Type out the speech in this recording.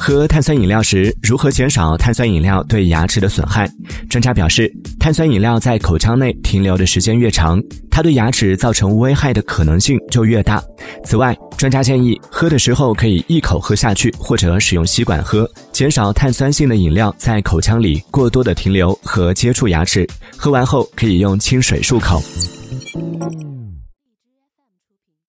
喝碳酸饮料时如何减少碳酸饮料对牙齿的损害。专家表示碳酸饮料在口腔内停留的时间越长它对牙齿造成危害的可能性就越大。此外专家建议喝的时候可以一口喝下去或者使用吸管喝减少碳酸性的饮料在口腔里过多的停留和接触牙齿喝完后可以用清水漱口。